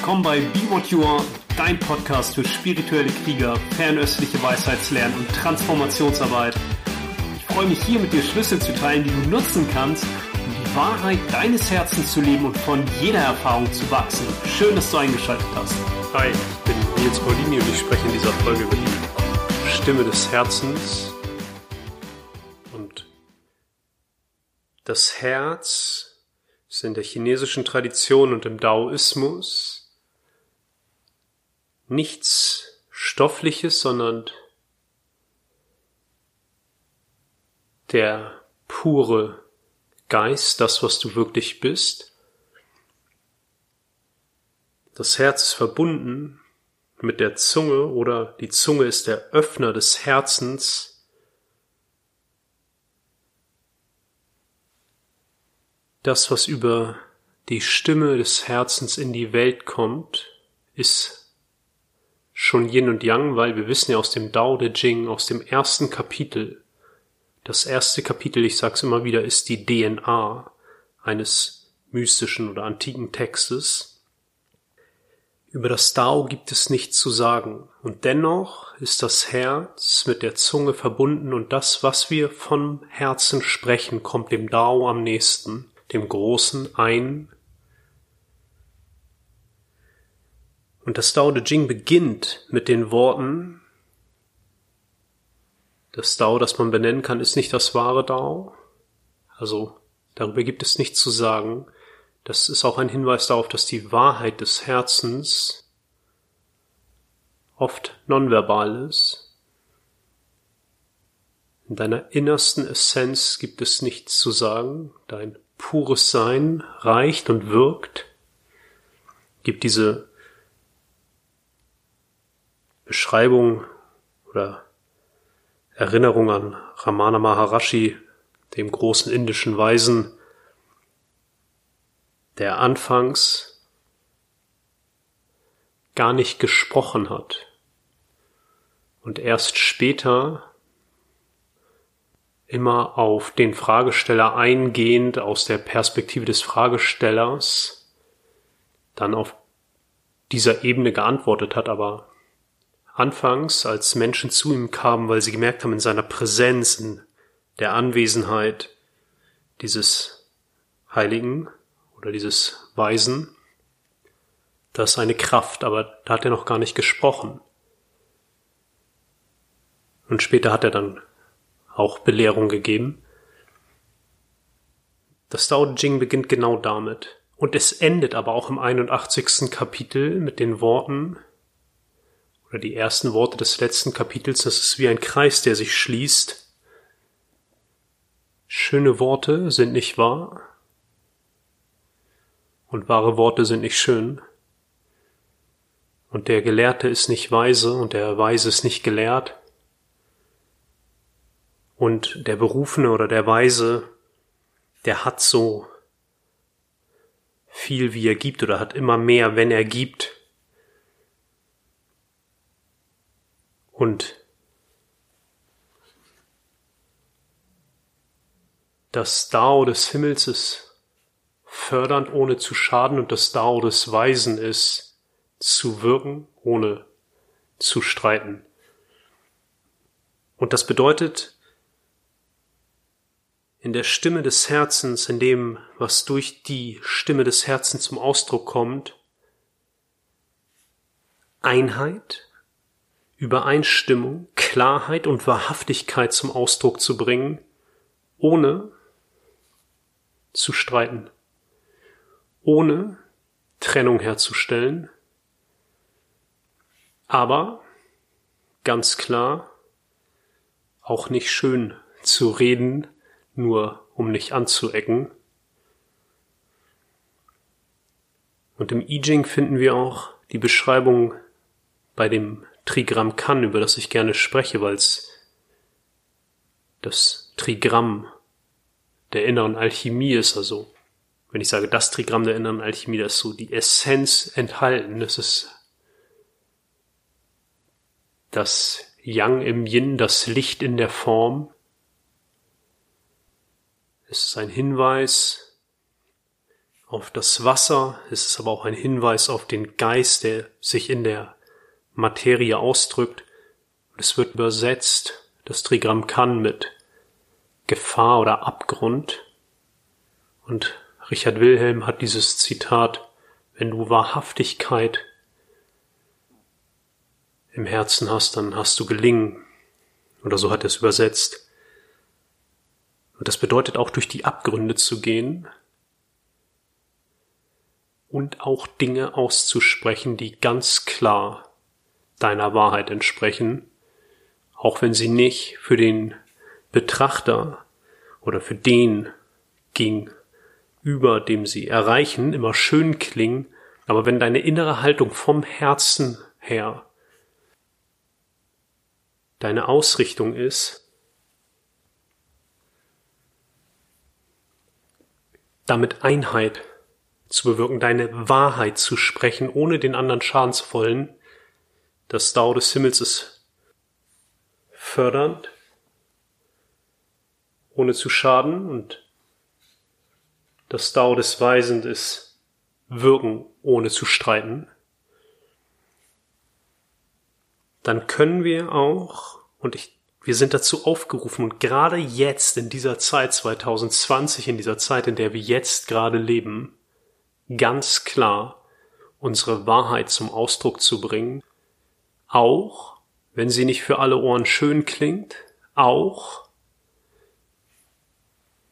Willkommen bei Be What You Are, dein Podcast für spirituelle Krieger, fernöstliche Weisheitslernen und Transformationsarbeit. Ich freue mich hier mit dir Schlüssel zu teilen, die du nutzen kannst, um die Wahrheit deines Herzens zu leben und von jeder Erfahrung zu wachsen. Schön, dass du eingeschaltet hast. Hi, ich bin Nils Paulini und ich spreche in dieser Folge über die Stimme des Herzens. Und das Herz ist in der chinesischen Tradition und im Daoismus nichts Stoffliches, sondern der pure Geist, das, was du wirklich bist. Das Herz ist verbunden mit der Zunge oder die Zunge ist der Öffner des Herzens. Das, was über die Stimme des Herzens in die Welt kommt, ist schon Yin und Yang, weil wir wissen ja aus dem Dao De Jing, aus dem ersten Kapitel, das erste Kapitel, ich sag's immer wieder, ist die DNA eines mystischen oder antiken Textes. Über das Dao gibt es nichts zu sagen, und dennoch ist das Herz mit der Zunge verbunden und das, was wir vom Herzen sprechen, kommt dem Dao am nächsten, dem großen Ein Und das Dao De Jing beginnt mit den Worten, das Dao, das man benennen kann, ist nicht das wahre Dao. Also darüber gibt es nichts zu sagen. Das ist auch ein Hinweis darauf, dass die Wahrheit des Herzens oft nonverbal ist. In deiner innersten Essenz gibt es nichts zu sagen. Dein pures Sein reicht und wirkt, gibt diese Beschreibung oder Erinnerung an Ramana Maharashi, dem großen indischen Weisen, der anfangs gar nicht gesprochen hat und erst später immer auf den Fragesteller eingehend aus der Perspektive des Fragestellers dann auf dieser Ebene geantwortet hat, aber Anfangs, als Menschen zu ihm kamen, weil sie gemerkt haben, in seiner Präsenz, in der Anwesenheit dieses Heiligen oder dieses Weisen, da ist eine Kraft, aber da hat er noch gar nicht gesprochen. Und später hat er dann auch Belehrung gegeben. Das Dao Jing beginnt genau damit. Und es endet aber auch im 81. Kapitel mit den Worten, oder die ersten Worte des letzten Kapitels, das ist wie ein Kreis, der sich schließt. Schöne Worte sind nicht wahr und wahre Worte sind nicht schön. Und der Gelehrte ist nicht weise und der Weise ist nicht gelehrt. Und der Berufene oder der Weise, der hat so viel, wie er gibt oder hat immer mehr, wenn er gibt. Und das Dao des Himmels ist fördernd, ohne zu schaden, und das Dao des Weisen ist zu wirken, ohne zu streiten. Und das bedeutet, in der Stimme des Herzens, in dem, was durch die Stimme des Herzens zum Ausdruck kommt, Einheit, Übereinstimmung, Klarheit und Wahrhaftigkeit zum Ausdruck zu bringen, ohne zu streiten, ohne Trennung herzustellen, aber ganz klar auch nicht schön zu reden, nur um nicht anzuecken. Und im I Ching finden wir auch die Beschreibung bei dem Trigramm kann, über das ich gerne spreche, weil es das Trigramm der inneren Alchemie ist, also wenn ich sage das Trigramm der inneren Alchemie, das ist so die Essenz enthalten, das ist das Yang im Yin, das Licht in der Form. Es ist ein Hinweis auf das Wasser, es ist aber auch ein Hinweis auf den Geist, der sich in der Materie ausdrückt. Es wird übersetzt, das Trigramm kann mit Gefahr oder Abgrund. Und Richard Wilhelm hat dieses Zitat, wenn du Wahrhaftigkeit im Herzen hast, dann hast du gelingen. Oder so hat er es übersetzt. Und das bedeutet auch durch die Abgründe zu gehen und auch Dinge auszusprechen, die ganz klar deiner Wahrheit entsprechen, auch wenn sie nicht für den Betrachter oder für den gegenüber, dem sie erreichen, immer schön klingen, aber wenn deine innere Haltung vom Herzen her deine Ausrichtung ist, damit Einheit zu bewirken, deine Wahrheit zu sprechen, ohne den anderen schaden zu wollen, das Dao des Himmels ist fördernd, ohne zu schaden und das Dao des Weisend ist wirken, ohne zu streiten. Dann können wir auch, und ich, wir sind dazu aufgerufen, und gerade jetzt in dieser Zeit 2020, in dieser Zeit, in der wir jetzt gerade leben, ganz klar unsere Wahrheit zum Ausdruck zu bringen auch wenn sie nicht für alle Ohren schön klingt, auch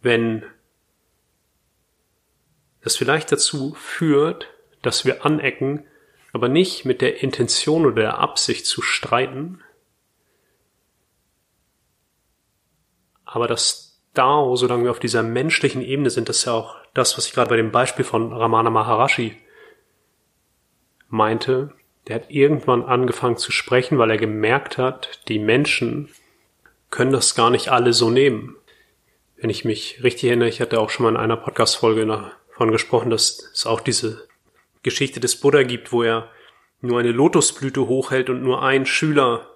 wenn es vielleicht dazu führt, dass wir anecken, aber nicht mit der Intention oder der Absicht zu streiten, aber das Dao, solange wir auf dieser menschlichen Ebene sind, das ist ja auch das, was ich gerade bei dem Beispiel von Ramana Maharashi meinte, der hat irgendwann angefangen zu sprechen, weil er gemerkt hat, die Menschen können das gar nicht alle so nehmen. Wenn ich mich richtig erinnere, ich hatte auch schon mal in einer Podcast-Folge davon gesprochen, dass es auch diese Geschichte des Buddha gibt, wo er nur eine Lotusblüte hochhält und nur ein Schüler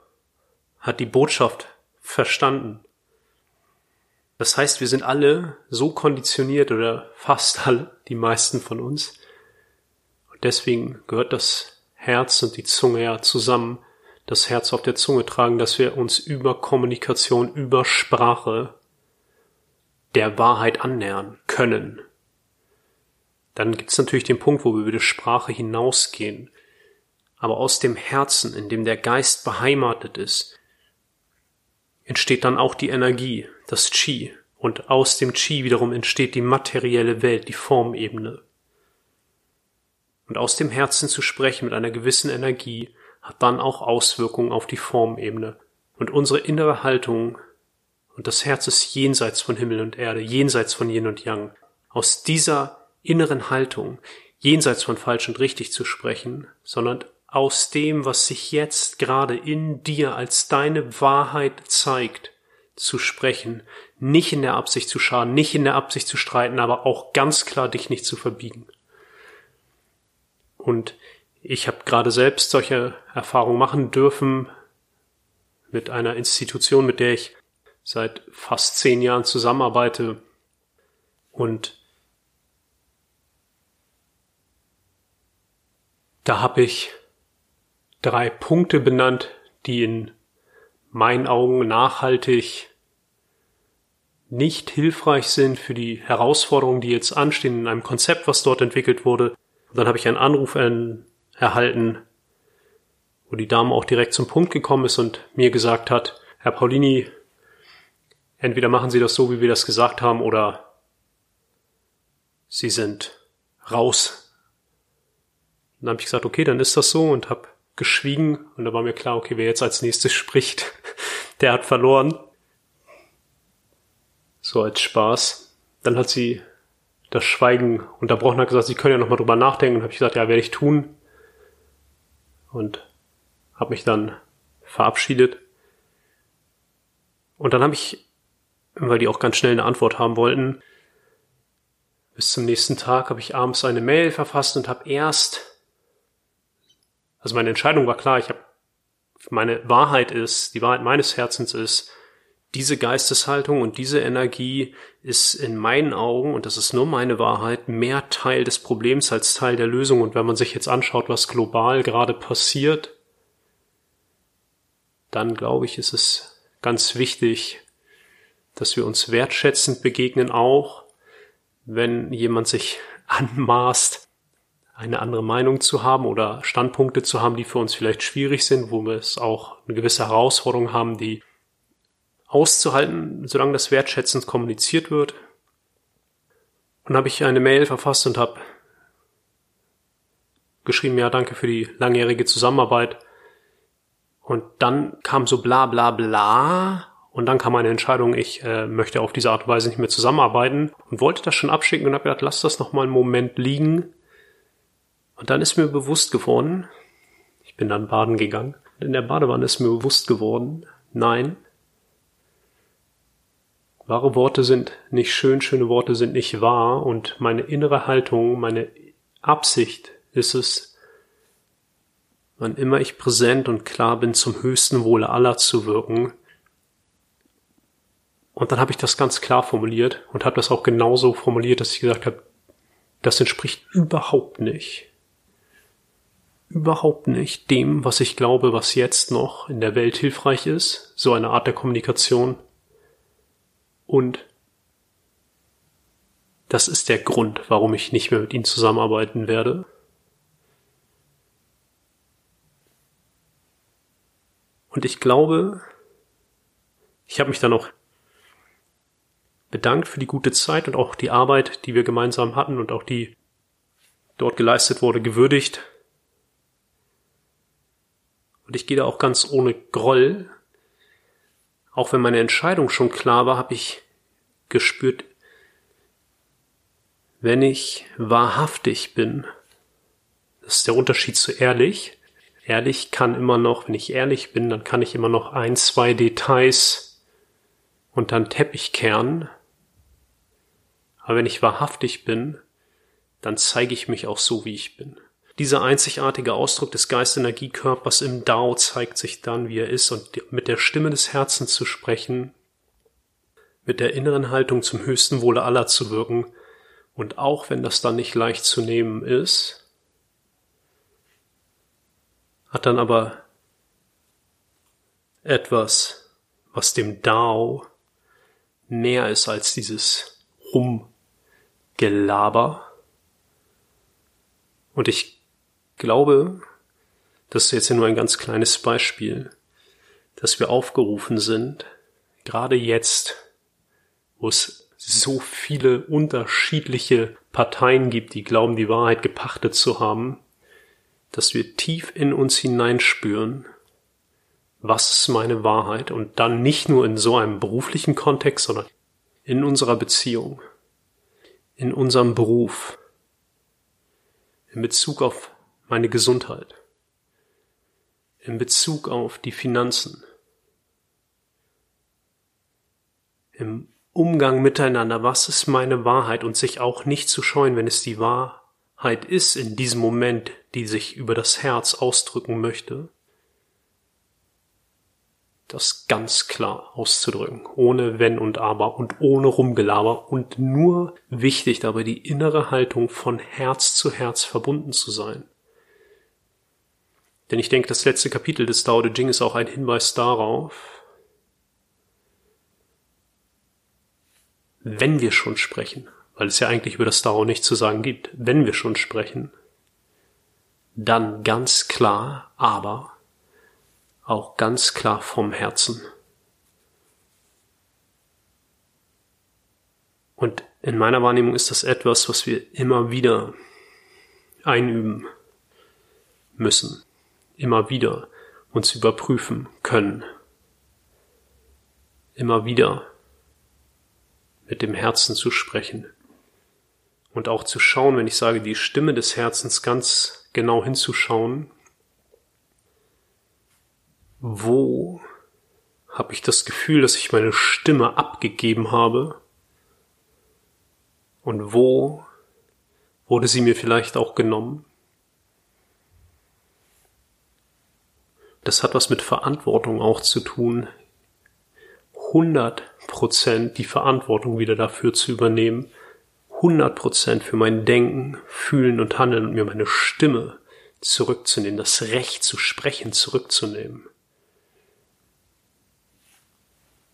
hat die Botschaft verstanden. Das heißt, wir sind alle so konditioniert oder fast alle, die meisten von uns. Und deswegen gehört das Herz und die Zunge ja zusammen, das Herz auf der Zunge tragen, dass wir uns über Kommunikation, über Sprache der Wahrheit annähern können. Dann gibt's natürlich den Punkt, wo wir über die Sprache hinausgehen. Aber aus dem Herzen, in dem der Geist beheimatet ist, entsteht dann auch die Energie, das Chi. Und aus dem Chi wiederum entsteht die materielle Welt, die Formebene. Und aus dem Herzen zu sprechen mit einer gewissen Energie hat dann auch Auswirkungen auf die Formebene. Und unsere innere Haltung und das Herz ist jenseits von Himmel und Erde, jenseits von Yin und Yang. Aus dieser inneren Haltung, jenseits von falsch und richtig zu sprechen, sondern aus dem, was sich jetzt gerade in dir als deine Wahrheit zeigt, zu sprechen, nicht in der Absicht zu schaden, nicht in der Absicht zu streiten, aber auch ganz klar dich nicht zu verbiegen. Und ich habe gerade selbst solche Erfahrungen machen dürfen mit einer Institution, mit der ich seit fast zehn Jahren zusammenarbeite. Und da habe ich drei Punkte benannt, die in meinen Augen nachhaltig nicht hilfreich sind für die Herausforderungen, die jetzt anstehen in einem Konzept, was dort entwickelt wurde, und dann habe ich einen Anruf erhalten, wo die Dame auch direkt zum Punkt gekommen ist und mir gesagt hat, Herr Paulini, entweder machen Sie das so, wie wir das gesagt haben, oder Sie sind raus. dann habe ich gesagt, okay, dann ist das so und habe geschwiegen und da war mir klar, okay, wer jetzt als nächstes spricht, der hat verloren. So als Spaß. Dann hat sie das Schweigen unterbrochen hat, gesagt, Sie können ja nochmal drüber nachdenken. Und habe ich gesagt, ja, werde ich tun. Und habe mich dann verabschiedet. Und dann habe ich, weil die auch ganz schnell eine Antwort haben wollten, bis zum nächsten Tag habe ich abends eine Mail verfasst und habe erst, also meine Entscheidung war klar, ich habe, meine Wahrheit ist, die Wahrheit meines Herzens ist, diese Geisteshaltung und diese Energie ist in meinen Augen, und das ist nur meine Wahrheit, mehr Teil des Problems als Teil der Lösung. Und wenn man sich jetzt anschaut, was global gerade passiert, dann glaube ich, ist es ganz wichtig, dass wir uns wertschätzend begegnen, auch wenn jemand sich anmaßt, eine andere Meinung zu haben oder Standpunkte zu haben, die für uns vielleicht schwierig sind, wo wir es auch eine gewisse Herausforderung haben, die auszuhalten, solange das wertschätzend kommuniziert wird. Und habe ich eine Mail verfasst und habe geschrieben, ja, danke für die langjährige Zusammenarbeit. Und dann kam so bla bla bla. Und dann kam eine Entscheidung, ich äh, möchte auf diese Art und Weise nicht mehr zusammenarbeiten und wollte das schon abschicken und habe gedacht, lass das noch mal einen Moment liegen. Und dann ist mir bewusst geworden, ich bin dann baden gegangen, in der Badewanne ist mir bewusst geworden, nein, Wahre Worte sind nicht schön, schöne Worte sind nicht wahr und meine innere Haltung, meine Absicht ist es, wann immer ich präsent und klar bin, zum höchsten Wohle aller zu wirken. Und dann habe ich das ganz klar formuliert und habe das auch genauso formuliert, dass ich gesagt habe, das entspricht überhaupt nicht, überhaupt nicht dem, was ich glaube, was jetzt noch in der Welt hilfreich ist, so eine Art der Kommunikation. Und das ist der Grund, warum ich nicht mehr mit ihnen zusammenarbeiten werde. Und ich glaube, ich habe mich dann auch bedankt für die gute Zeit und auch die Arbeit, die wir gemeinsam hatten und auch die dort geleistet wurde, gewürdigt. Und ich gehe da auch ganz ohne Groll auch wenn meine Entscheidung schon klar war, habe ich gespürt, wenn ich wahrhaftig bin, das ist der Unterschied zu ehrlich. Ehrlich kann immer noch, wenn ich ehrlich bin, dann kann ich immer noch ein, zwei Details und dann Teppich kehren. Aber wenn ich wahrhaftig bin, dann zeige ich mich auch so, wie ich bin. Dieser einzigartige Ausdruck des Geistenergiekörpers im Dao zeigt sich dann, wie er ist, und mit der Stimme des Herzens zu sprechen, mit der inneren Haltung zum höchsten Wohle aller zu wirken, und auch wenn das dann nicht leicht zu nehmen ist, hat dann aber etwas, was dem Dao näher ist als dieses Rumgelaber. Und ich glaube, das ist jetzt nur ein ganz kleines Beispiel, dass wir aufgerufen sind, gerade jetzt, wo es so viele unterschiedliche Parteien gibt, die glauben, die Wahrheit gepachtet zu haben, dass wir tief in uns hineinspüren, was ist meine Wahrheit? Und dann nicht nur in so einem beruflichen Kontext, sondern in unserer Beziehung, in unserem Beruf, in Bezug auf meine Gesundheit, in Bezug auf die Finanzen, im Umgang miteinander, was ist meine Wahrheit und sich auch nicht zu scheuen, wenn es die Wahrheit ist in diesem Moment, die sich über das Herz ausdrücken möchte, das ganz klar auszudrücken, ohne Wenn und Aber und ohne Rumgelaber und nur wichtig dabei die innere Haltung von Herz zu Herz verbunden zu sein. Denn ich denke, das letzte Kapitel des Tao Te Ching ist auch ein Hinweis darauf, wenn wir schon sprechen, weil es ja eigentlich über das Tao nichts zu sagen gibt, wenn wir schon sprechen, dann ganz klar, aber auch ganz klar vom Herzen. Und in meiner Wahrnehmung ist das etwas, was wir immer wieder einüben müssen immer wieder uns überprüfen können. Immer wieder mit dem Herzen zu sprechen. Und auch zu schauen, wenn ich sage, die Stimme des Herzens ganz genau hinzuschauen, wo habe ich das Gefühl, dass ich meine Stimme abgegeben habe und wo wurde sie mir vielleicht auch genommen. Das hat was mit Verantwortung auch zu tun, 100 Prozent die Verantwortung wieder dafür zu übernehmen, 100 Prozent für mein Denken, Fühlen und Handeln und mir meine Stimme zurückzunehmen, das Recht zu sprechen zurückzunehmen.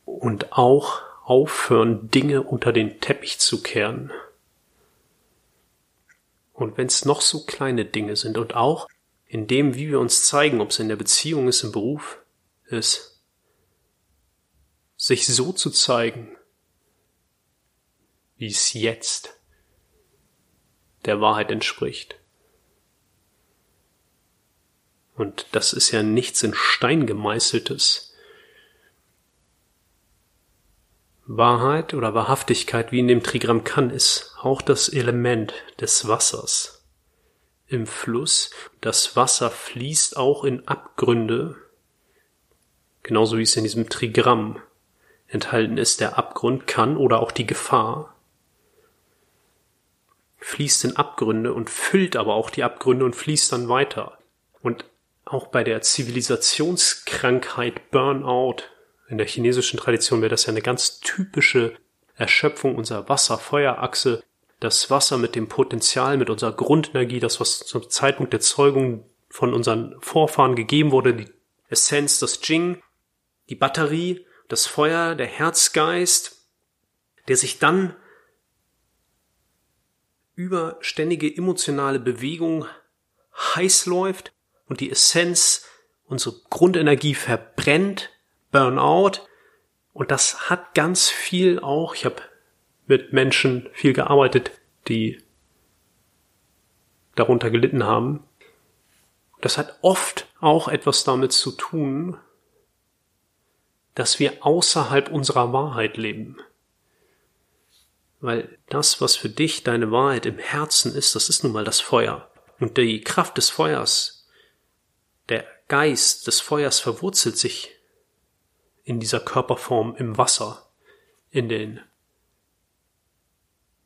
Und auch aufhören, Dinge unter den Teppich zu kehren. Und wenn es noch so kleine Dinge sind und auch in dem, wie wir uns zeigen, ob es in der Beziehung ist, im Beruf ist, sich so zu zeigen, wie es jetzt der Wahrheit entspricht. Und das ist ja nichts in Stein gemeißeltes. Wahrheit oder Wahrhaftigkeit, wie in dem Trigramm kann, ist auch das Element des Wassers im Fluss. Das Wasser fließt auch in Abgründe, genauso wie es in diesem Trigramm enthalten ist. Der Abgrund kann oder auch die Gefahr fließt in Abgründe und füllt aber auch die Abgründe und fließt dann weiter. Und auch bei der Zivilisationskrankheit Burnout in der chinesischen Tradition wäre das ja eine ganz typische Erschöpfung unserer Wasser-Feuer-Achse. Das Wasser mit dem Potenzial, mit unserer Grundenergie, das, was zum Zeitpunkt der Zeugung von unseren Vorfahren gegeben wurde, die Essenz, das Jing, die Batterie, das Feuer, der Herzgeist, der sich dann über ständige emotionale Bewegung heiß läuft und die Essenz, unsere Grundenergie verbrennt, Burnout. Und das hat ganz viel auch, ich habe mit Menschen viel gearbeitet, die darunter gelitten haben. Das hat oft auch etwas damit zu tun, dass wir außerhalb unserer Wahrheit leben. Weil das, was für dich deine Wahrheit im Herzen ist, das ist nun mal das Feuer. Und die Kraft des Feuers, der Geist des Feuers verwurzelt sich in dieser Körperform im Wasser, in den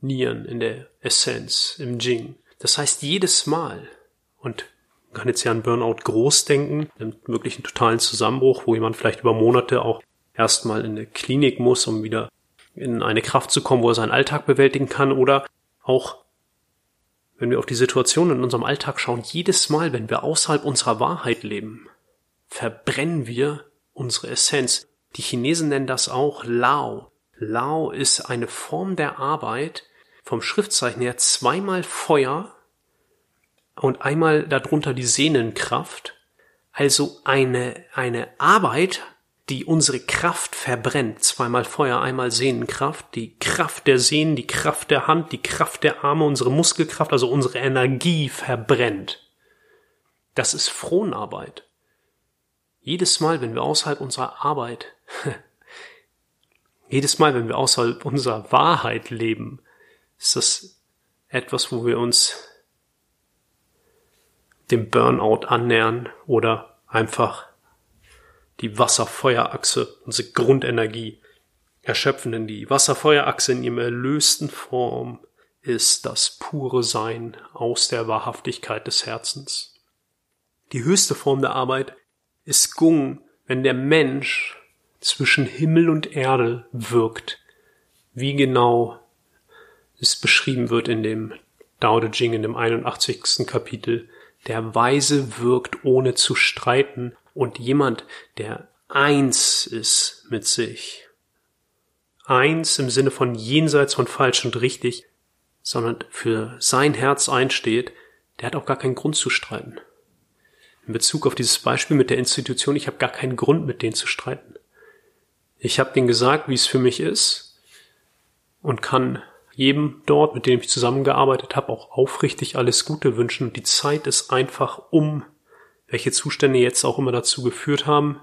Nieren, in der Essenz, im Jing. Das heißt, jedes Mal, und kann jetzt ja an Burnout groß denken, einen möglichen totalen Zusammenbruch, wo jemand vielleicht über Monate auch erstmal in eine Klinik muss, um wieder in eine Kraft zu kommen, wo er seinen Alltag bewältigen kann oder auch wenn wir auf die Situation in unserem Alltag schauen, jedes Mal, wenn wir außerhalb unserer Wahrheit leben, verbrennen wir unsere Essenz. Die Chinesen nennen das auch Lao. Lao ist eine Form der Arbeit, vom Schriftzeichen her zweimal Feuer und einmal darunter die Sehnenkraft. Also eine, eine Arbeit, die unsere Kraft verbrennt. Zweimal Feuer, einmal Sehnenkraft, die Kraft der Sehnen, die Kraft der Hand, die Kraft der Arme, unsere Muskelkraft, also unsere Energie verbrennt. Das ist Fronarbeit. Jedes Mal, wenn wir außerhalb unserer Arbeit, jedes Mal, wenn wir außerhalb unserer Wahrheit leben, ist das etwas, wo wir uns dem Burnout annähern oder einfach die Wasserfeuerachse, unsere Grundenergie, erschöpfen. Denn die Wasserfeuerachse in ihrem erlösten Form ist das pure Sein aus der Wahrhaftigkeit des Herzens. Die höchste Form der Arbeit ist Gung, wenn der Mensch zwischen Himmel und Erde wirkt. Wie genau es beschrieben wird in dem Dao De Jing in dem 81. Kapitel. Der Weise wirkt ohne zu streiten und jemand, der eins ist mit sich. Eins im Sinne von jenseits von falsch und richtig, sondern für sein Herz einsteht, der hat auch gar keinen Grund zu streiten. In Bezug auf dieses Beispiel mit der Institution, ich habe gar keinen Grund, mit denen zu streiten. Ich habe denen gesagt, wie es für mich ist und kann jedem dort, mit dem ich zusammengearbeitet habe, auch aufrichtig alles Gute wünschen. Die Zeit ist einfach um welche Zustände jetzt auch immer dazu geführt haben.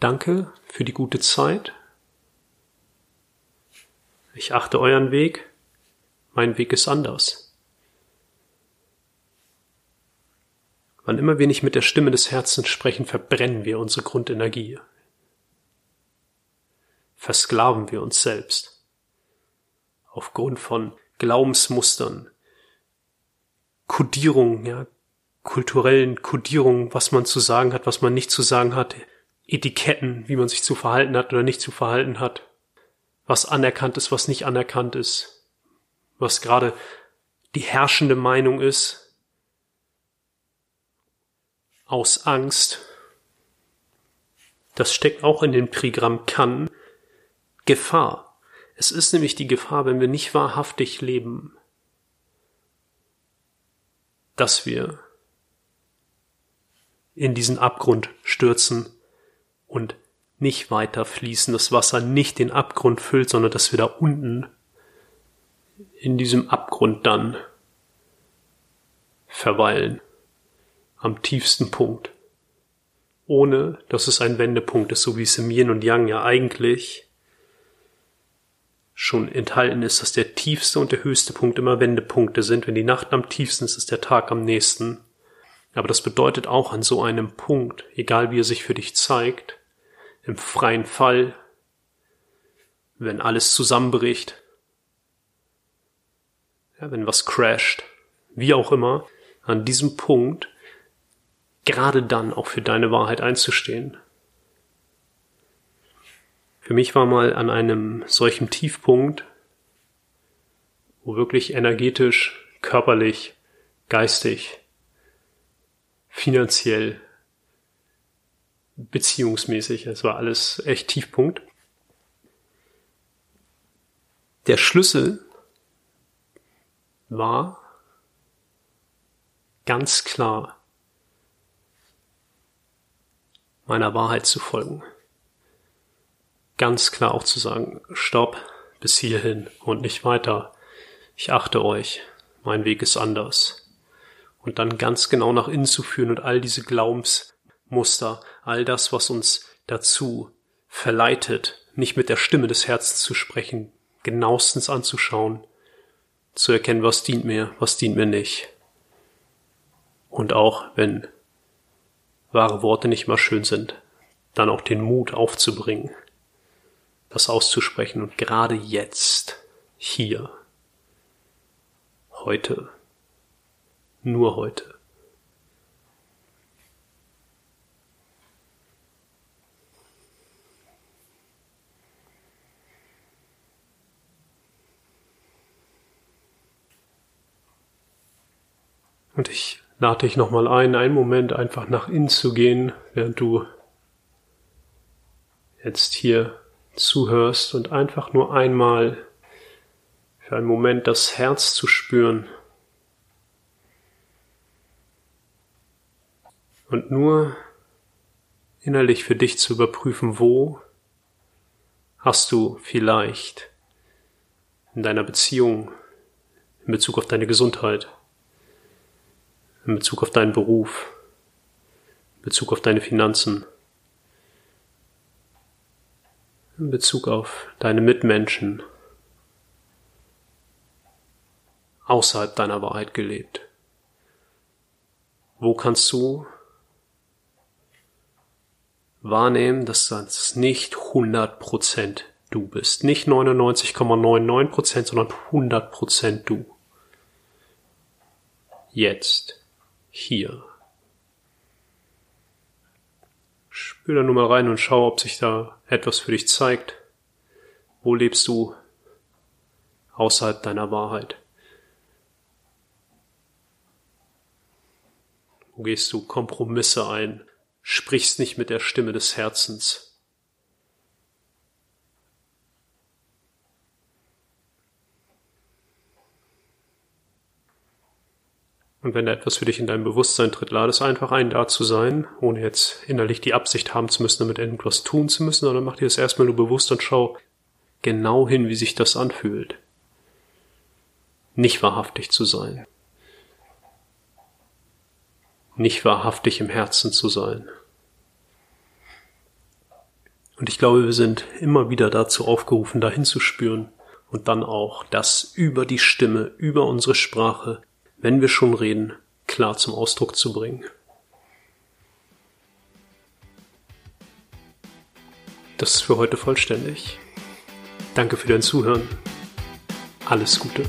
Danke für die gute Zeit. Ich achte euren Weg. Mein Weg ist anders. Wann immer wir nicht mit der Stimme des Herzens sprechen, verbrennen wir unsere Grundenergie. Versklaven wir uns selbst. Aufgrund von Glaubensmustern, Kodierungen, ja, kulturellen Kodierungen, was man zu sagen hat, was man nicht zu sagen hat, Etiketten, wie man sich zu verhalten hat oder nicht zu verhalten hat, was anerkannt ist, was nicht anerkannt ist, was gerade die herrschende Meinung ist, aus Angst. Das steckt auch in dem Trigramm kann Gefahr. Es ist nämlich die Gefahr, wenn wir nicht wahrhaftig leben, dass wir in diesen Abgrund stürzen und nicht weiter fließen, das Wasser nicht den Abgrund füllt, sondern dass wir da unten in diesem Abgrund dann verweilen, am tiefsten Punkt, ohne dass es ein Wendepunkt ist, so wie es im Yin und Yang ja eigentlich schon enthalten ist, dass der tiefste und der höchste Punkt immer Wendepunkte sind. Wenn die Nacht am tiefsten ist, ist der Tag am nächsten. Aber das bedeutet auch an so einem Punkt, egal wie er sich für dich zeigt, im freien Fall, wenn alles zusammenbricht, ja, wenn was crasht, wie auch immer, an diesem Punkt gerade dann auch für deine Wahrheit einzustehen. Für mich war mal an einem solchen Tiefpunkt, wo wirklich energetisch, körperlich, geistig, finanziell beziehungsmäßig. Es war alles echt Tiefpunkt. Der Schlüssel war ganz klar meiner Wahrheit zu folgen. Ganz klar auch zu sagen, stopp, bis hierhin und nicht weiter. Ich achte euch, mein Weg ist anders. Und dann ganz genau nach innen zu führen und all diese Glaubens Muster, all das, was uns dazu verleitet, nicht mit der Stimme des Herzens zu sprechen, genauestens anzuschauen, zu erkennen, was dient mir, was dient mir nicht. Und auch wenn wahre Worte nicht mal schön sind, dann auch den Mut aufzubringen, das auszusprechen und gerade jetzt, hier, heute, nur heute. Und ich lade dich nochmal ein, einen Moment einfach nach innen zu gehen, während du jetzt hier zuhörst und einfach nur einmal für einen Moment das Herz zu spüren. Und nur innerlich für dich zu überprüfen, wo hast du vielleicht in deiner Beziehung in Bezug auf deine Gesundheit in Bezug auf deinen Beruf, in Bezug auf deine Finanzen, in Bezug auf deine Mitmenschen außerhalb deiner Wahrheit gelebt? Wo kannst du wahrnehmen, dass das nicht 100% du bist? Nicht 99,99%, sondern 100% du. Jetzt hier. Spür da nur mal rein und schau, ob sich da etwas für dich zeigt. Wo lebst du außerhalb deiner Wahrheit? Wo gehst du Kompromisse ein? Sprichst nicht mit der Stimme des Herzens? Und wenn da etwas für dich in deinem Bewusstsein tritt, lade es einfach ein, da zu sein, ohne jetzt innerlich die Absicht haben zu müssen, damit irgendwas tun zu müssen, sondern mach dir das erstmal nur bewusst und schau genau hin, wie sich das anfühlt. Nicht wahrhaftig zu sein. Nicht wahrhaftig im Herzen zu sein. Und ich glaube, wir sind immer wieder dazu aufgerufen, dahin zu spüren und dann auch das über die Stimme, über unsere Sprache wenn wir schon reden, klar zum Ausdruck zu bringen. Das ist für heute vollständig. Danke für dein Zuhören. Alles Gute.